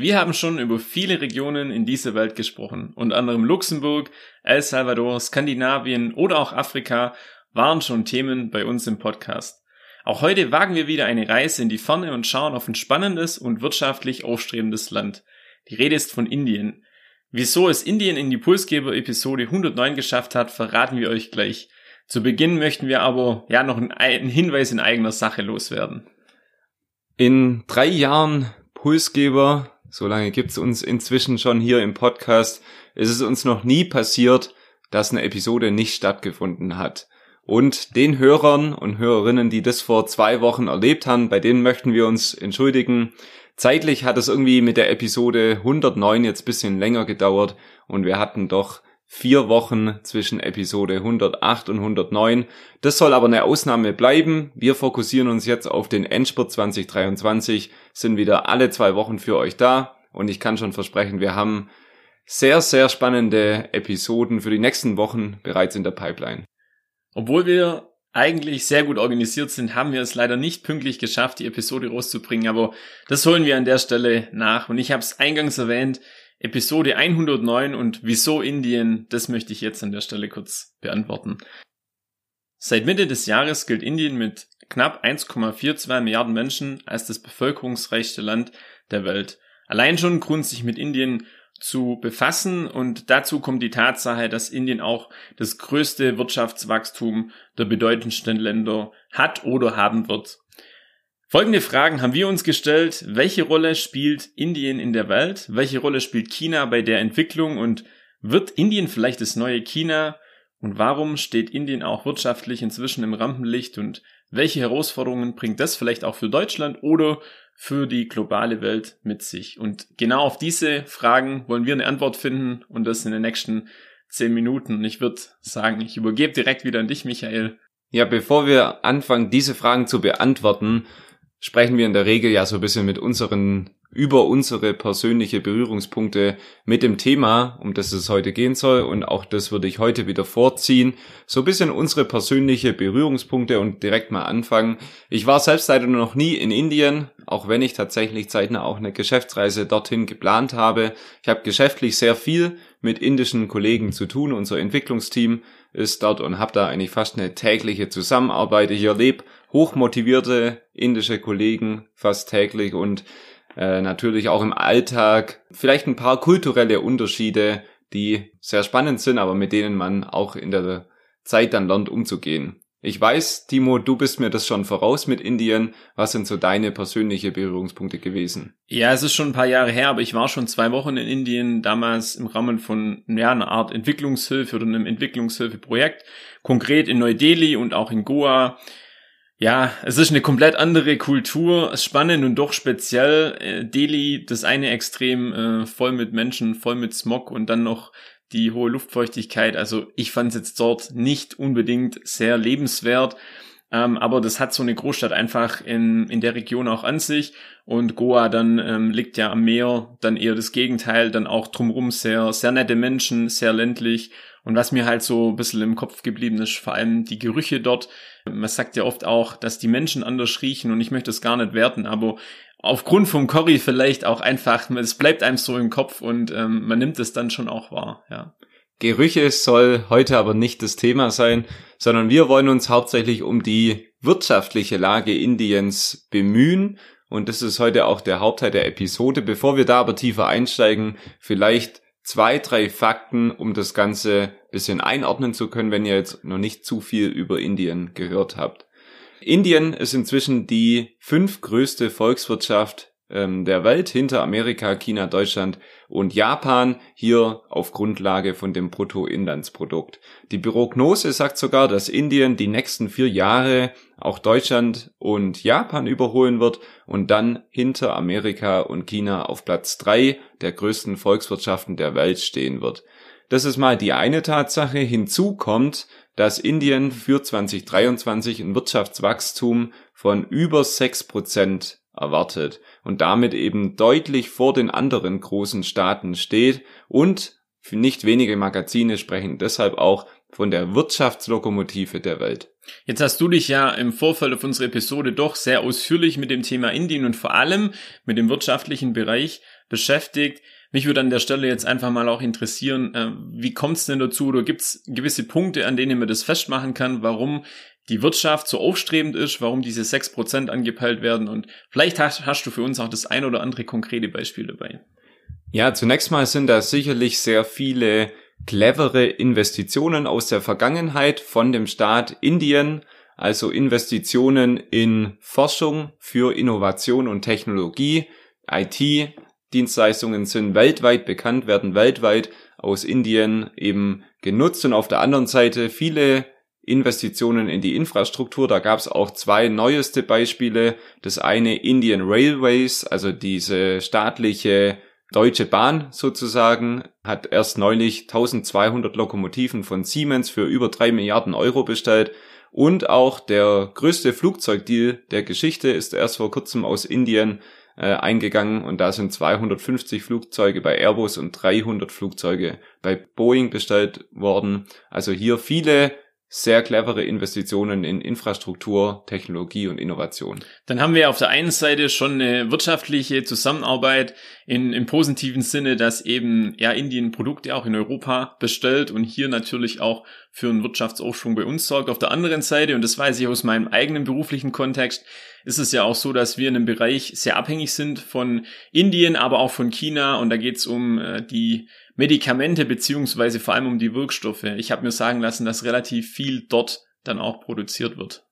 Wir haben schon über viele Regionen in dieser Welt gesprochen. Unter anderem Luxemburg, El Salvador, Skandinavien oder auch Afrika waren schon Themen bei uns im Podcast. Auch heute wagen wir wieder eine Reise in die Ferne und schauen auf ein spannendes und wirtschaftlich aufstrebendes Land. Die Rede ist von Indien. Wieso es Indien in die Pulsgeber-Episode 109 geschafft hat, verraten wir euch gleich. Zu Beginn möchten wir aber ja noch einen Hinweis in eigener Sache loswerden. In drei Jahren Pulsgeber so lange gibt's uns inzwischen schon hier im Podcast, ist es uns noch nie passiert, dass eine Episode nicht stattgefunden hat. Und den Hörern und Hörerinnen, die das vor zwei Wochen erlebt haben, bei denen möchten wir uns entschuldigen. Zeitlich hat es irgendwie mit der Episode 109 jetzt bisschen länger gedauert und wir hatten doch vier Wochen zwischen Episode 108 und 109. Das soll aber eine Ausnahme bleiben. Wir fokussieren uns jetzt auf den Endspurt 2023, sind wieder alle zwei Wochen für euch da und ich kann schon versprechen, wir haben sehr, sehr spannende Episoden für die nächsten Wochen bereits in der Pipeline. Obwohl wir eigentlich sehr gut organisiert sind, haben wir es leider nicht pünktlich geschafft, die Episode rauszubringen, aber das holen wir an der Stelle nach. Und ich habe es eingangs erwähnt, Episode 109 und wieso Indien, das möchte ich jetzt an der Stelle kurz beantworten. Seit Mitte des Jahres gilt Indien mit knapp 1,42 Milliarden Menschen als das bevölkerungsreichste Land der Welt. Allein schon Grund, sich mit Indien zu befassen und dazu kommt die Tatsache, dass Indien auch das größte Wirtschaftswachstum der bedeutendsten Länder hat oder haben wird. Folgende Fragen haben wir uns gestellt. Welche Rolle spielt Indien in der Welt? Welche Rolle spielt China bei der Entwicklung? Und wird Indien vielleicht das neue China? Und warum steht Indien auch wirtschaftlich inzwischen im Rampenlicht? Und welche Herausforderungen bringt das vielleicht auch für Deutschland oder für die globale Welt mit sich? Und genau auf diese Fragen wollen wir eine Antwort finden und das in den nächsten zehn Minuten. Und ich würde sagen, ich übergebe direkt wieder an dich, Michael. Ja, bevor wir anfangen, diese Fragen zu beantworten, sprechen wir in der Regel ja so ein bisschen mit unseren, über unsere persönliche Berührungspunkte mit dem Thema, um das es heute gehen soll. Und auch das würde ich heute wieder vorziehen. So ein bisschen unsere persönliche Berührungspunkte und direkt mal anfangen. Ich war selbst leider noch nie in Indien, auch wenn ich tatsächlich zeitnah auch eine Geschäftsreise dorthin geplant habe. Ich habe geschäftlich sehr viel mit indischen Kollegen zu tun. Unser Entwicklungsteam ist dort und habe da eigentlich fast eine tägliche Zusammenarbeit. Ich erlebe hochmotivierte indische Kollegen fast täglich und äh, natürlich auch im Alltag vielleicht ein paar kulturelle Unterschiede, die sehr spannend sind, aber mit denen man auch in der Zeit dann lernt umzugehen. Ich weiß, Timo, du bist mir das schon voraus mit Indien. Was sind so deine persönliche Berührungspunkte gewesen? Ja, es ist schon ein paar Jahre her, aber ich war schon zwei Wochen in Indien, damals im Rahmen von ja, einer Art Entwicklungshilfe oder einem Entwicklungshilfeprojekt, konkret in Neu-Delhi und auch in Goa. Ja, es ist eine komplett andere Kultur, spannend und doch speziell. Äh, Delhi, das eine Extrem äh, voll mit Menschen, voll mit Smog und dann noch die hohe Luftfeuchtigkeit. Also ich fand es jetzt dort nicht unbedingt sehr lebenswert. Ähm, aber das hat so eine Großstadt einfach in, in der Region auch an sich. Und Goa dann ähm, liegt ja am Meer, dann eher das Gegenteil, dann auch drumherum sehr, sehr nette Menschen, sehr ländlich. Und was mir halt so ein bisschen im Kopf geblieben ist, vor allem die Gerüche dort. Man sagt ja oft auch, dass die Menschen anders riechen und ich möchte es gar nicht werten, aber aufgrund vom Curry vielleicht auch einfach, es bleibt einem so im Kopf und ähm, man nimmt es dann schon auch wahr, ja. Gerüche soll heute aber nicht das Thema sein, sondern wir wollen uns hauptsächlich um die wirtschaftliche Lage Indiens bemühen und das ist heute auch der Hauptteil der Episode. Bevor wir da aber tiefer einsteigen, vielleicht zwei, drei Fakten, um das Ganze bisschen einordnen zu können, wenn ihr jetzt noch nicht zu viel über Indien gehört habt. Indien ist inzwischen die fünftgrößte Volkswirtschaft ähm, der Welt hinter Amerika, China, Deutschland und Japan hier auf Grundlage von dem Bruttoinlandsprodukt. Die Prognose sagt sogar, dass Indien die nächsten vier Jahre auch Deutschland und Japan überholen wird und dann hinter Amerika und China auf Platz drei der größten Volkswirtschaften der Welt stehen wird. Das ist mal die eine Tatsache. Hinzu kommt, dass Indien für 2023 ein Wirtschaftswachstum von über sechs Prozent erwartet und damit eben deutlich vor den anderen großen Staaten steht und nicht wenige Magazine sprechen deshalb auch von der Wirtschaftslokomotive der Welt. Jetzt hast du dich ja im Vorfeld auf unsere Episode doch sehr ausführlich mit dem Thema Indien und vor allem mit dem wirtschaftlichen Bereich beschäftigt. Mich würde an der Stelle jetzt einfach mal auch interessieren, äh, wie kommt es denn dazu oder gibt es gewisse Punkte, an denen man das festmachen kann, warum die Wirtschaft so aufstrebend ist, warum diese 6% angepeilt werden. Und vielleicht hast, hast du für uns auch das ein oder andere konkrete Beispiel dabei. Ja, zunächst mal sind da sicherlich sehr viele clevere Investitionen aus der Vergangenheit von dem Staat Indien, also Investitionen in Forschung für Innovation und Technologie, IT, Dienstleistungen sind weltweit bekannt, werden weltweit aus Indien eben genutzt. Und auf der anderen Seite viele Investitionen in die Infrastruktur. Da gab es auch zwei neueste Beispiele. Das eine Indian Railways, also diese staatliche Deutsche Bahn sozusagen, hat erst neulich 1200 Lokomotiven von Siemens für über drei Milliarden Euro bestellt. Und auch der größte Flugzeugdeal der Geschichte ist erst vor kurzem aus Indien äh, eingegangen und da sind 250 Flugzeuge bei Airbus und 300 Flugzeuge bei Boeing bestellt worden. Also hier viele sehr clevere Investitionen in Infrastruktur, Technologie und Innovation. Dann haben wir auf der einen Seite schon eine wirtschaftliche Zusammenarbeit in, im positiven Sinne, dass eben ja Indien Produkte auch in Europa bestellt und hier natürlich auch für einen Wirtschaftsaufschwung bei uns sorgt. Auf der anderen Seite, und das weiß ich aus meinem eigenen beruflichen Kontext, ist es ja auch so, dass wir in einem Bereich sehr abhängig sind von Indien, aber auch von China und da geht es um äh, die Medikamente beziehungsweise vor allem um die Wirkstoffe. Ich habe mir sagen lassen, dass relativ viel dort dann auch produziert wird.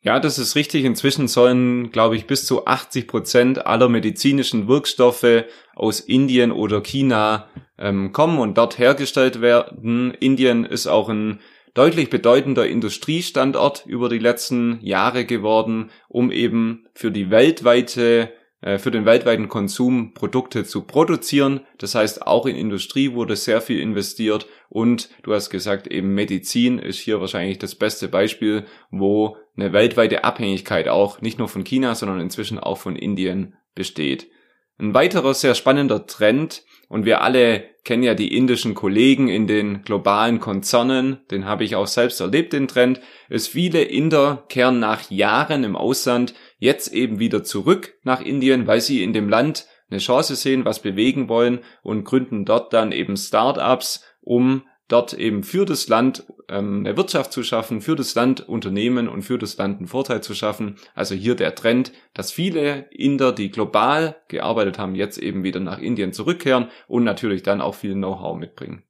Ja, das ist richtig. Inzwischen sollen, glaube ich, bis zu 80 Prozent aller medizinischen Wirkstoffe aus Indien oder China ähm, kommen und dort hergestellt werden. Indien ist auch ein deutlich bedeutender Industriestandort über die letzten Jahre geworden, um eben für die weltweite für den weltweiten Konsum Produkte zu produzieren. Das heißt, auch in Industrie wurde sehr viel investiert und du hast gesagt, eben Medizin ist hier wahrscheinlich das beste Beispiel, wo eine weltweite Abhängigkeit auch nicht nur von China, sondern inzwischen auch von Indien besteht. Ein weiterer sehr spannender Trend, und wir alle kennen ja die indischen Kollegen in den globalen Konzernen, den habe ich auch selbst erlebt, den Trend, ist viele Inder kehren nach Jahren im Ausland jetzt eben wieder zurück nach Indien, weil sie in dem Land eine Chance sehen, was bewegen wollen und gründen dort dann eben Startups, um dort eben für das Land ähm, eine Wirtschaft zu schaffen, für das Land Unternehmen und für das Land einen Vorteil zu schaffen. Also hier der Trend, dass viele Inder, die global gearbeitet haben, jetzt eben wieder nach Indien zurückkehren und natürlich dann auch viel Know-how mitbringen.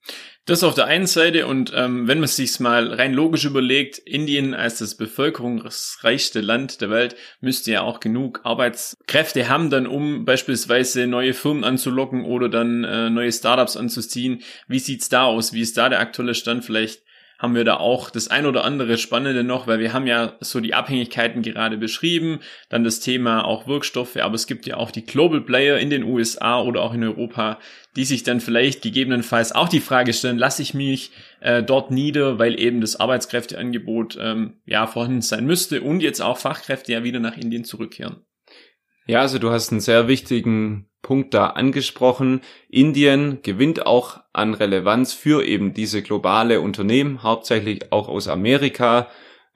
Das auf der einen Seite und ähm, wenn man sich mal rein logisch überlegt, Indien als das bevölkerungsreichste Land der Welt müsste ja auch genug Arbeitskräfte haben, dann um beispielsweise neue Firmen anzulocken oder dann äh, neue Startups anzuziehen. Wie sieht's da aus? Wie ist da der aktuelle Stand? Vielleicht haben wir da auch das ein oder andere Spannende noch, weil wir haben ja so die Abhängigkeiten gerade beschrieben, dann das Thema auch Wirkstoffe, aber es gibt ja auch die Global Player in den USA oder auch in Europa, die sich dann vielleicht gegebenenfalls auch die Frage stellen, lasse ich mich äh, dort nieder, weil eben das Arbeitskräfteangebot ähm, ja vorhanden sein müsste und jetzt auch Fachkräfte ja wieder nach Indien zurückkehren. Ja, also du hast einen sehr wichtigen Punkt da angesprochen. Indien gewinnt auch an Relevanz für eben diese globale Unternehmen, hauptsächlich auch aus Amerika.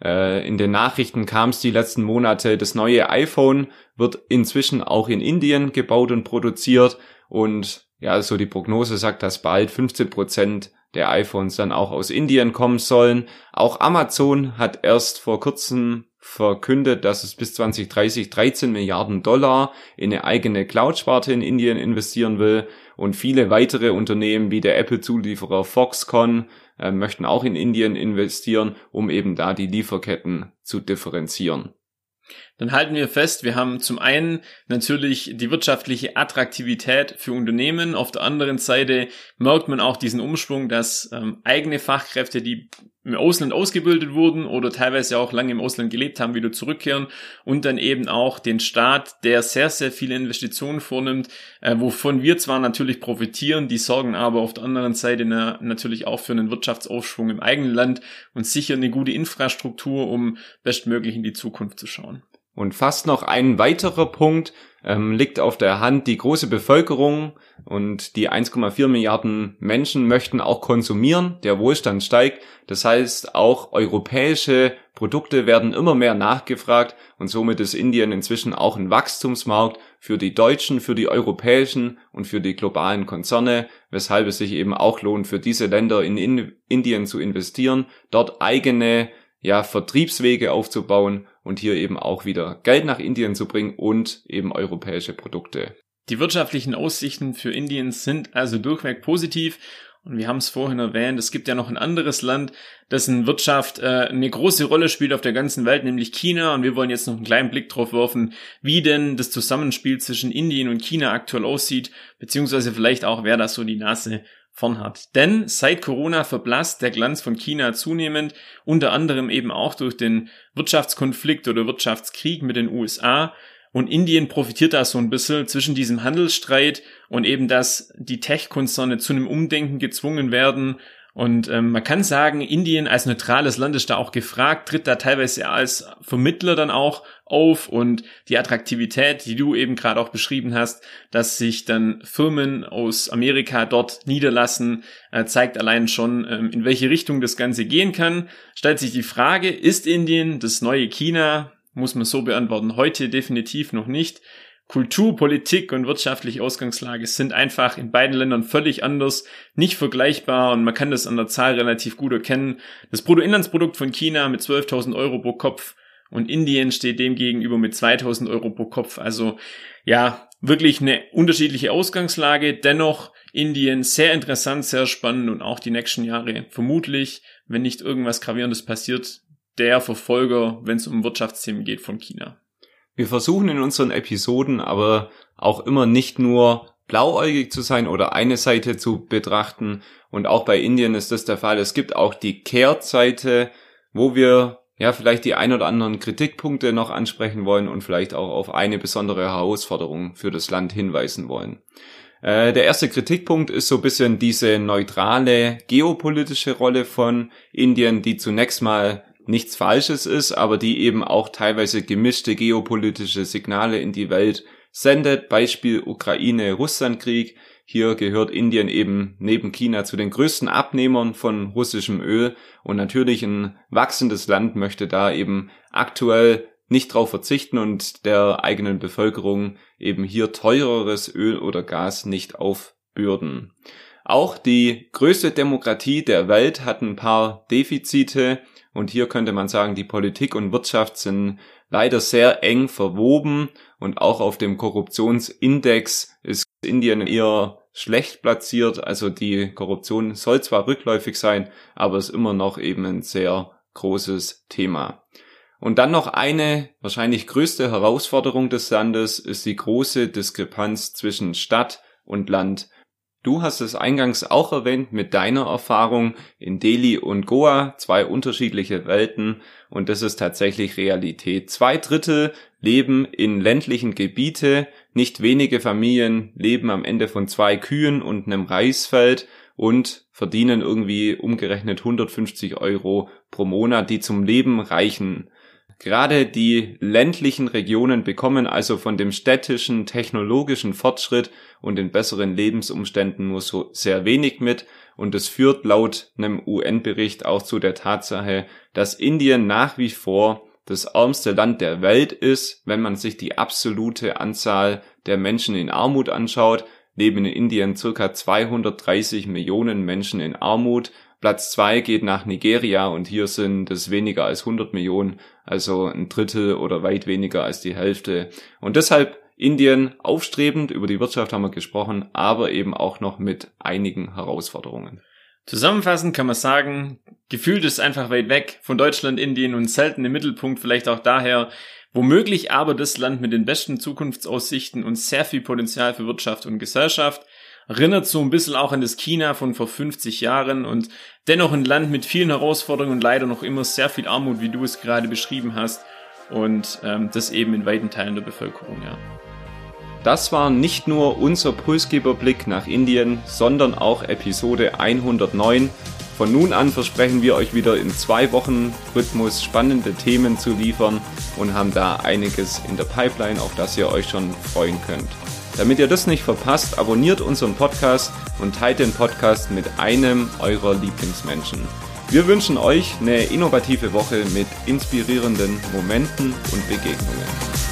Äh, in den Nachrichten kam es die letzten Monate, das neue iPhone wird inzwischen auch in Indien gebaut und produziert und ja, so die Prognose sagt, dass bald 15 Prozent der iPhones dann auch aus Indien kommen sollen. Auch Amazon hat erst vor kurzem verkündet, dass es bis 2030 13 Milliarden Dollar in eine eigene Cloud-Sparte in Indien investieren will und viele weitere Unternehmen wie der Apple-Zulieferer Foxconn äh, möchten auch in Indien investieren, um eben da die Lieferketten zu differenzieren. Dann halten wir fest, wir haben zum einen natürlich die wirtschaftliche Attraktivität für Unternehmen, auf der anderen Seite merkt man auch diesen Umschwung, dass ähm, eigene Fachkräfte, die im Ausland ausgebildet wurden oder teilweise auch lange im Ausland gelebt haben, wieder zurückkehren und dann eben auch den Staat, der sehr, sehr viele Investitionen vornimmt, äh, wovon wir zwar natürlich profitieren, die sorgen aber auf der anderen Seite na, natürlich auch für einen Wirtschaftsaufschwung im eigenen Land und sicher eine gute Infrastruktur, um bestmöglich in die Zukunft zu schauen. Und fast noch ein weiterer Punkt ähm, liegt auf der Hand. Die große Bevölkerung und die 1,4 Milliarden Menschen möchten auch konsumieren. Der Wohlstand steigt. Das heißt, auch europäische Produkte werden immer mehr nachgefragt und somit ist Indien inzwischen auch ein Wachstumsmarkt für die deutschen, für die europäischen und für die globalen Konzerne, weshalb es sich eben auch lohnt, für diese Länder in Indien zu investieren, dort eigene ja, Vertriebswege aufzubauen und hier eben auch wieder Geld nach Indien zu bringen und eben europäische Produkte. Die wirtschaftlichen Aussichten für Indien sind also durchweg positiv. Und wir haben es vorhin erwähnt, es gibt ja noch ein anderes Land, dessen Wirtschaft äh, eine große Rolle spielt auf der ganzen Welt, nämlich China. Und wir wollen jetzt noch einen kleinen Blick drauf werfen, wie denn das Zusammenspiel zwischen Indien und China aktuell aussieht, beziehungsweise vielleicht auch, wer da so die Nase von hat. Denn seit Corona verblasst der Glanz von China zunehmend, unter anderem eben auch durch den Wirtschaftskonflikt oder Wirtschaftskrieg mit den USA. Und Indien profitiert da so ein bisschen zwischen diesem Handelsstreit und eben, dass die Tech-Konzerne zu einem Umdenken gezwungen werden und ähm, man kann sagen, Indien als neutrales Land ist da auch gefragt, tritt da teilweise als Vermittler dann auch auf und die Attraktivität, die du eben gerade auch beschrieben hast, dass sich dann Firmen aus Amerika dort niederlassen, äh, zeigt allein schon, ähm, in welche Richtung das Ganze gehen kann. Stellt sich die Frage, ist Indien das neue China? Muss man so beantworten. Heute definitiv noch nicht. Kultur, Politik und wirtschaftliche Ausgangslage sind einfach in beiden Ländern völlig anders, nicht vergleichbar und man kann das an der Zahl relativ gut erkennen. Das Bruttoinlandsprodukt von China mit 12.000 Euro pro Kopf und Indien steht dem gegenüber mit 2.000 Euro pro Kopf. Also ja, wirklich eine unterschiedliche Ausgangslage. Dennoch Indien sehr interessant, sehr spannend und auch die nächsten Jahre vermutlich, wenn nicht irgendwas Gravierendes passiert, der Verfolger, wenn es um Wirtschaftsthemen geht von China. Wir versuchen in unseren Episoden aber auch immer nicht nur blauäugig zu sein oder eine Seite zu betrachten. Und auch bei Indien ist das der Fall. Es gibt auch die Kehrtseite, wo wir ja vielleicht die ein oder anderen Kritikpunkte noch ansprechen wollen und vielleicht auch auf eine besondere Herausforderung für das Land hinweisen wollen. Äh, der erste Kritikpunkt ist so ein bisschen diese neutrale geopolitische Rolle von Indien, die zunächst mal nichts Falsches ist, aber die eben auch teilweise gemischte geopolitische Signale in die Welt sendet. Beispiel Ukraine-Russland-Krieg. Hier gehört Indien eben neben China zu den größten Abnehmern von russischem Öl und natürlich ein wachsendes Land möchte da eben aktuell nicht drauf verzichten und der eigenen Bevölkerung eben hier teureres Öl oder Gas nicht aufbürden. Auch die größte Demokratie der Welt hat ein paar Defizite. Und hier könnte man sagen, die Politik und Wirtschaft sind leider sehr eng verwoben und auch auf dem Korruptionsindex ist Indien eher schlecht platziert. Also die Korruption soll zwar rückläufig sein, aber ist immer noch eben ein sehr großes Thema. Und dann noch eine wahrscheinlich größte Herausforderung des Landes ist die große Diskrepanz zwischen Stadt und Land. Du hast es eingangs auch erwähnt mit deiner Erfahrung in Delhi und Goa, zwei unterschiedliche Welten und das ist tatsächlich Realität. Zwei Drittel leben in ländlichen Gebiete, nicht wenige Familien leben am Ende von zwei Kühen und einem Reisfeld und verdienen irgendwie umgerechnet 150 Euro pro Monat, die zum Leben reichen. Gerade die ländlichen Regionen bekommen also von dem städtischen technologischen Fortschritt und den besseren Lebensumständen nur so sehr wenig mit. Und es führt laut einem UN-Bericht auch zu der Tatsache, dass Indien nach wie vor das ärmste Land der Welt ist, wenn man sich die absolute Anzahl der Menschen in Armut anschaut, leben in Indien circa 230 Millionen Menschen in Armut Platz zwei geht nach Nigeria und hier sind es weniger als 100 Millionen, also ein Drittel oder weit weniger als die Hälfte. Und deshalb Indien aufstrebend, über die Wirtschaft haben wir gesprochen, aber eben auch noch mit einigen Herausforderungen. Zusammenfassend kann man sagen, gefühlt ist einfach weit weg von Deutschland, Indien und selten im Mittelpunkt, vielleicht auch daher, womöglich aber das Land mit den besten Zukunftsaussichten und sehr viel Potenzial für Wirtschaft und Gesellschaft. Erinnert so ein bisschen auch an das China von vor 50 Jahren und dennoch ein Land mit vielen Herausforderungen und leider noch immer sehr viel Armut, wie du es gerade beschrieben hast. Und ähm, das eben in weiten Teilen der Bevölkerung, ja. Das war nicht nur unser Pulsgeberblick nach Indien, sondern auch Episode 109. Von nun an versprechen wir euch wieder in zwei Wochen Rhythmus spannende Themen zu liefern und haben da einiges in der Pipeline, auf das ihr euch schon freuen könnt. Damit ihr das nicht verpasst, abonniert unseren Podcast und teilt den Podcast mit einem eurer Lieblingsmenschen. Wir wünschen euch eine innovative Woche mit inspirierenden Momenten und Begegnungen.